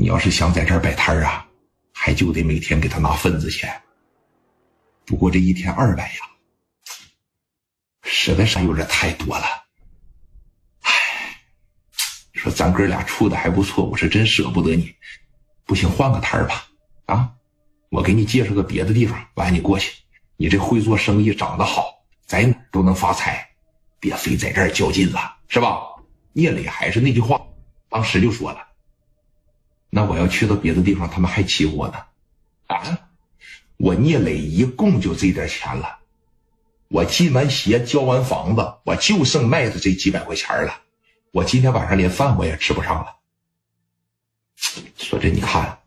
你要是想在这儿摆摊儿啊，还就得每天给他拿份子钱。不过这一天二百呀，实在是有点太多了。唉，说咱哥俩处的还不错，我是真舍不得你。不行，换个摊儿吧。啊，我给你介绍个别的地方，完你过去。你这会做生意，长得好，在哪都能发财，别非在这儿较劲了，是吧？聂磊还是那句话，当时就说了。那我要去到别的地方，他们还欺负我呢？啊！我聂磊一共就这点钱了，我进完鞋交完房子，我就剩卖的这几百块钱了。我今天晚上连饭我也吃不上了。说这你看，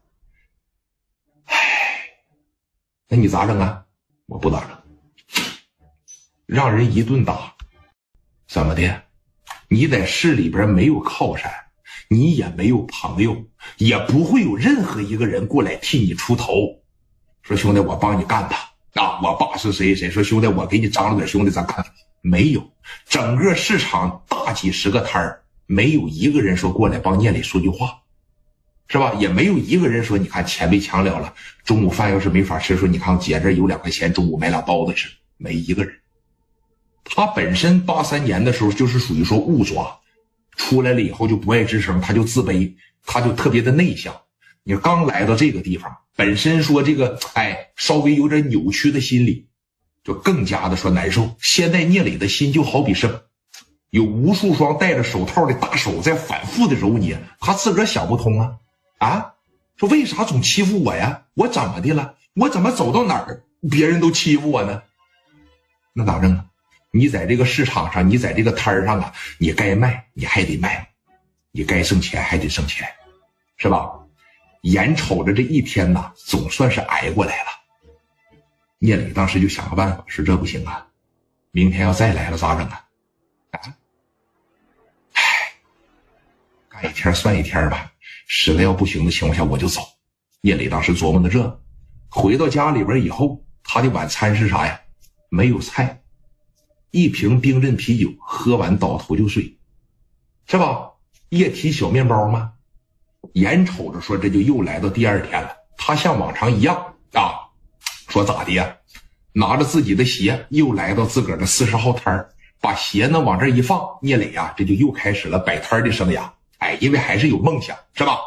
唉，那你咋整啊？我不咋整，让人一顿打，怎么的？你在市里边没有靠山。你也没有朋友，也不会有任何一个人过来替你出头。说兄弟，我帮你干他啊！我爸是谁谁？说兄弟，我给你张罗点兄弟，咱干。没有，整个市场大几十个摊儿，没有一个人说过来帮聂磊说句话，是吧？也没有一个人说，你看钱被抢了了，中午饭要是没法吃，说你看姐这有两块钱，中午买俩包子吃，没一个人。他本身八三年的时候就是属于说误抓。出来了以后就不爱吱声，他就自卑，他就特别的内向。你刚来到这个地方，本身说这个，哎，稍微有点扭曲的心理，就更加的说难受。现在聂磊的心就好比是有无数双戴着手套的大手在反复的揉捏，他自个儿想不通啊啊！说为啥总欺负我呀？我怎么的了？我怎么走到哪儿别人都欺负我呢？那咋整啊？你在这个市场上，你在这个摊儿上啊，你该卖你还得卖，你该挣钱还得挣钱，是吧？眼瞅着这一天呐，总算是挨过来了。聂磊当时就想个办法，说这不行啊，明天要再来了咋整啊？啊？唉，干一天算一天吧，实在要不行的情况下我就走。聂磊当时琢磨的这，回到家里边以后，他的晚餐是啥呀？没有菜。一瓶冰镇啤酒，喝完倒头就睡，是吧？液体小面包吗？眼瞅着说这就又来到第二天了，他像往常一样啊，说咋的呀？拿着自己的鞋又来到自个儿的四十号摊，把鞋呢往这一放，聂磊呀，这就又开始了摆摊的生涯。哎，因为还是有梦想，是吧？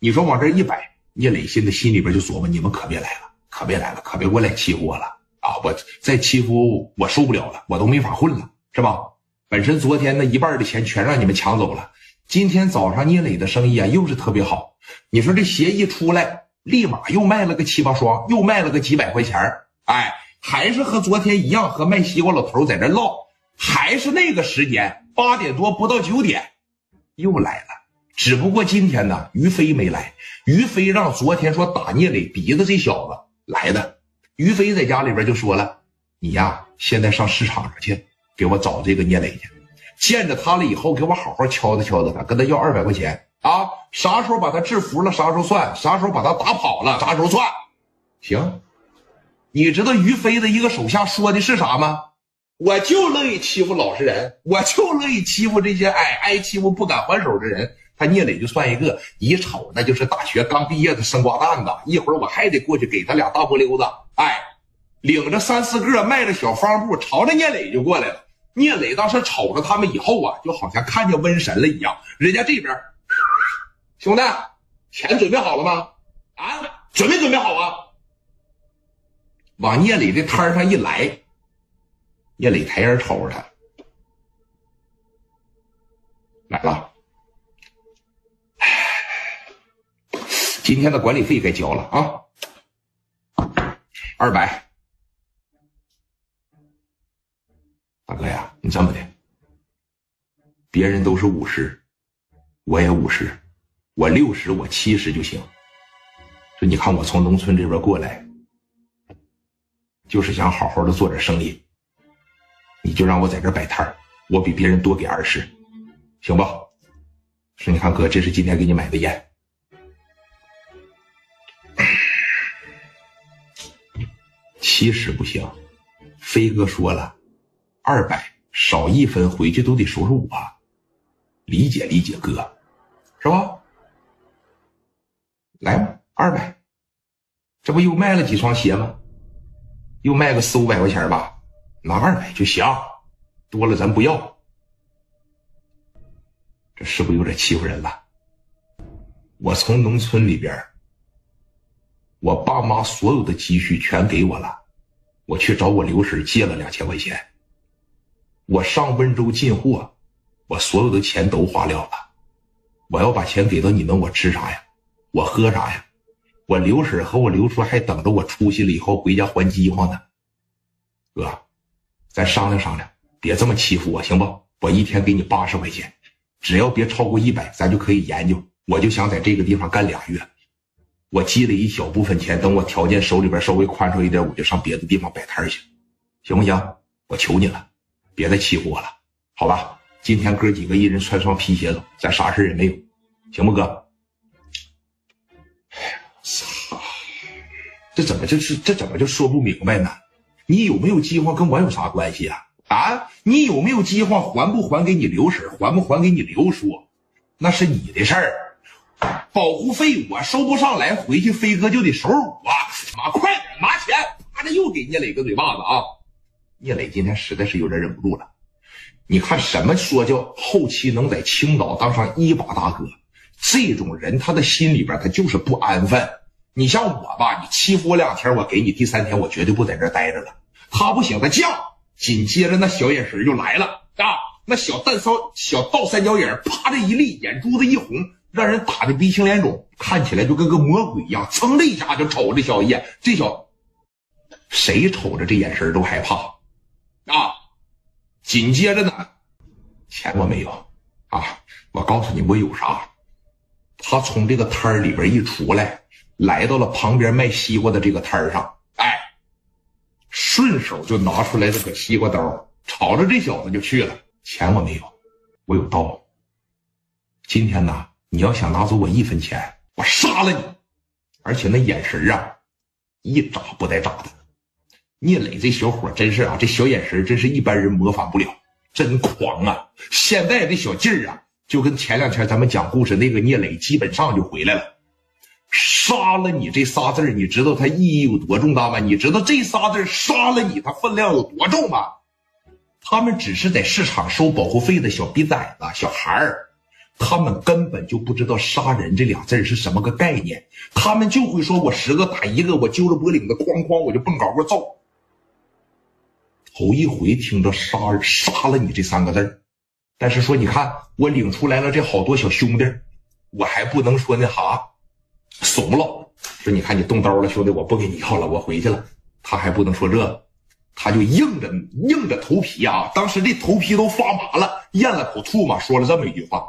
你说往这一摆，聂磊现在心里边就琢磨：你们可别来了，可别来了，可别过来欺负我了。啊！我再欺负我受不了了，我都没法混了，是吧？本身昨天那一半的钱全让你们抢走了，今天早上聂磊的生意啊又是特别好。你说这鞋一出来，立马又卖了个七八双，又卖了个几百块钱哎，还是和昨天一样，和卖西瓜老头在这唠，还是那个时间，八点多不到九点，又来了。只不过今天呢，于飞没来，于飞让昨天说打聂磊鼻子这小子来的。于飞在家里边就说了：“你呀，现在上市场上去，给我找这个聂磊去。见着他了以后，给我好好敲打敲打他，跟他要二百块钱啊！啥时候把他制服了，啥时候算；啥时候把他打跑了，啥时候算。行，你知道于飞的一个手下说的是啥吗？我就乐意欺负老实人，我就乐意欺负这些哎挨欺负不敢还手的人。他聂磊就算一个，一瞅那就是大学刚毕业的生瓜蛋子。一会儿我还得过去给他俩大波溜子。”哎，领着三四个迈着小方步，朝着聂磊就过来了。聂磊当时瞅着他们以后啊，就好像看见瘟神了一样。人家这边，兄弟，钱准备好了吗？啊，准备准备好啊！往聂磊的摊上一来，聂磊抬眼瞅着他，来了。今天的管理费该交了啊。二百，大哥呀，你这么的，别人都是五十，我也五十，我六十，我七十就行。说你看我从农村这边过来，就是想好好的做点生意，你就让我在这摆摊我比别人多给二十，行不？说你看哥，这是今天给你买的烟。其实不行，飞哥说了，二百少一分回去都得说说我，理解理解哥，是吧？来吧，二百，这不又卖了几双鞋吗？又卖个四五百块钱吧，拿二百就行，多了咱不要。这是不是有点欺负人了？我从农村里边，我爸妈所有的积蓄全给我了，我去找我刘婶借了两千块钱。我上温州进货，我所有的钱都花了了。我要把钱给到你们，我吃啥呀？我喝啥呀？我刘婶和我刘叔还等着我出息了以后回家还饥荒呢。哥，咱商量商量，别这么欺负我，行不？我一天给你八十块钱。只要别超过一百，咱就可以研究。我就想在这个地方干俩月，我积累一小部分钱，等我条件手里边稍微宽松一点，我就上别的地方摆摊去，行不行？我求你了，别再欺负我了，好吧？今天哥几个一人穿双皮鞋走，咱啥事也没有，行不，哥？哎呀，操！这怎么就是这怎么就说不明白呢？你有没有饥荒跟我有啥关系啊？啊，你有没有饥荒？还不还给你刘婶？还不还给你刘叔？那是你的事儿。保护费我收不上来，回去飞哥就得收我。妈，快点拿钱！啪的又给聂磊个嘴巴子啊！聂磊今天实在是有点忍不住了。你看什么说叫后期能在青岛当上一把大哥？这种人他的心里边他就是不安分。你像我吧，你欺负我两天，我给你第三天我绝对不在这待着了。他不行，他犟。紧接着，那小眼神就来了啊！那小蛋骚小倒三角眼，啪的一立，眼珠子一红，让人打的鼻青脸肿，看起来就跟个魔鬼一样。噌的一下就瞅这小叶，这小谁瞅着这眼神都害怕啊！紧接着呢，钱我没有啊！我告诉你，我有啥？他从这个摊里边一出来，来到了旁边卖西瓜的这个摊儿上。顺手就拿出来了个西瓜刀，朝着这小子就去了。钱我没有，我有刀。今天呢，你要想拿走我一分钱，我杀了你！而且那眼神啊，一眨不带眨的。聂磊这小伙真是啊，这小眼神真是一般人模仿不了，真狂啊！现在这小劲儿啊，就跟前两天咱们讲故事那个聂磊基本上就回来了。杀了你这仨字你知道它意义有多重大吗？你知道这仨字杀了你，它分量有多重吗？他们只是在市场收保护费的小逼崽子、小孩儿，他们根本就不知道杀人这俩字是什么个概念，他们就会说我十个打一个，我揪着脖领子哐哐我就蹦高个揍。头一回听着杀杀了你这三个字但是说你看我领出来了这好多小兄弟，我还不能说那啥。怂了，说你看你动刀了，兄弟，我不给你要了，我回去了。他还不能说这，他就硬着硬着头皮啊，当时这头皮都发麻了，咽了口唾沫，说了这么一句话。